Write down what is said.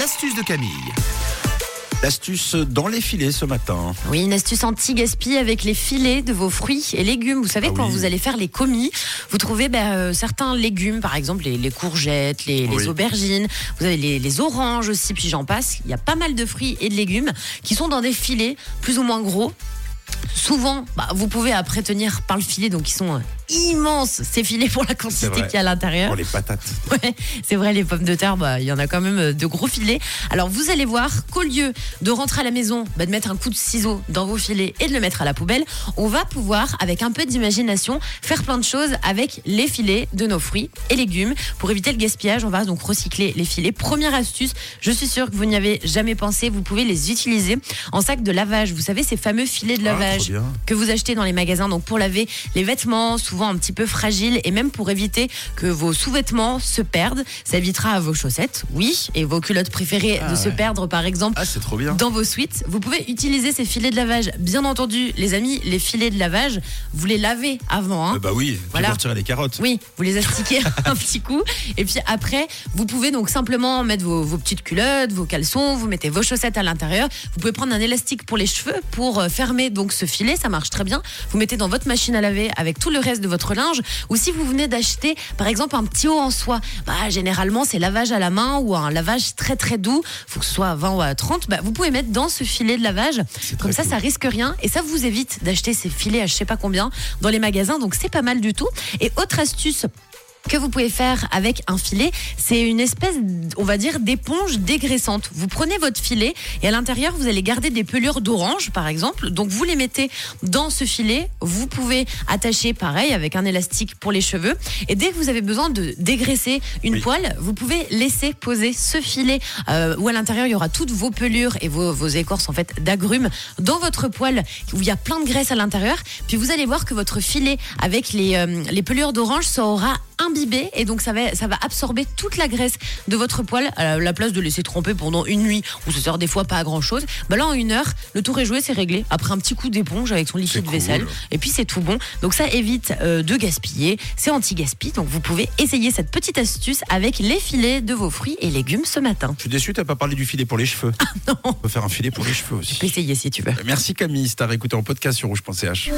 l'astuce de Camille. L'astuce dans les filets ce matin. Oui, une astuce anti-gaspi avec les filets de vos fruits et légumes. Vous savez, Ah quand oui. vous allez faire les commis, vous trouvez ben, euh, certains légumes, par exemple les, les courgettes, les, aubergines, vous avez les, les oranges aussi, puis j'en passe. Il y a pas mal de fruits et de légumes qui sont dans des filets plus ou moins gros. Souvent, bah, vous pouvez après tenir par le filet, donc ils sont immenses ces filets pour la quantité qu'il y a à l'intérieur. Pour les patates. Ouais, c'est vrai, les pommes de terre, bah, il y en a quand même euh, de gros filets. Alors, vous allez voir qu'au lieu de rentrer à la maison, bah, de mettre un coup de ciseau dans vos filets et de le mettre à la poubelle, on va pouvoir, avec un peu d'imagination, faire plein de choses avec les filets de nos fruits et légumes. Pour éviter le gaspillage, on va donc recycler les filets. Première astuce, je suis sûre que vous n'y avez jamais pensé, vous pouvez les utiliser en sac de lavage. Vous savez, ces fameux filets de Ah, lavage que vous achetez dans les magasins, donc pour laver les vêtements, souvent un petit peu fragiles, et même pour éviter que vos sous-vêtements se perdent. Ça évitera à vos chaussettes, oui, et vos culottes préférées Ah de se perdre, par exemple. Ah, c'est trop bien. Dans vos suites, vous pouvez utiliser ces filets de lavage. Bien entendu, les amis, les filets de lavage, vous les lavez avant. hein. Euh, bah oui, Voilà. pour tirer les carottes. Oui, vous les astiquez un petit coup. Et puis après, vous pouvez donc simplement mettre vos, vos petites culottes, vos caleçons, vous mettez vos chaussettes à l'intérieur. Vous pouvez prendre un élastique pour les cheveux pour euh, fermer donc ce filet, ça marche très bien. Vous mettez dans votre machine à laver avec tout le reste de votre linge. Ou si vous venez d'acheter par exemple un petit haut en soie, bah, généralement c'est lavage à la main ou un lavage très très doux, faut que ce soit à 20 ou à 30, bah, vous pouvez mettre dans ce filet de lavage. Comme ça, cool. ça risque rien et ça vous évite d'acheter ces filets à je sais pas combien dans les magasins. Donc c'est pas mal du tout. Et autre astuce que vous pouvez faire avec un filet, c'est une espèce, on va dire, d'éponge dégraissante. Vous prenez votre filet et à l'intérieur, vous allez garder des pelures d'orange, par exemple. Donc, vous les mettez dans ce filet. Vous pouvez attacher, pareil, avec un élastique pour les cheveux. Et dès que vous avez besoin de dégraisser une Oui. poêle, vous pouvez laisser poser ce filet euh, où à l'intérieur, il y aura toutes vos pelures et vos, vos écorces, en fait, d'agrumes dans votre poêle où il y a plein de graisse à l'intérieur. Puis vous allez voir que votre filet avec les, euh, les pelures d'orange, ça aura imbibé et donc ça va, ça va absorber toute la graisse de votre poêle à la, la place de laisser tremper pendant une nuit où ça sert des fois pas à grand chose. Bah là en une heure, le tour est joué, c'est réglé. Après un petit coup d'éponge avec son liquide cool. vaisselle et puis c'est tout bon. Donc ça évite euh, de gaspiller, c'est anti-gaspi. Donc vous pouvez essayer cette petite astuce avec les filets de vos fruits et légumes ce matin. Je suis déçu, t'as pas parlé du filet pour les cheveux. On peut faire un filet pour les cheveux aussi. Tu peux essayer si tu veux. Merci Camille, si t'as réécouté en podcast sur rouge.ch.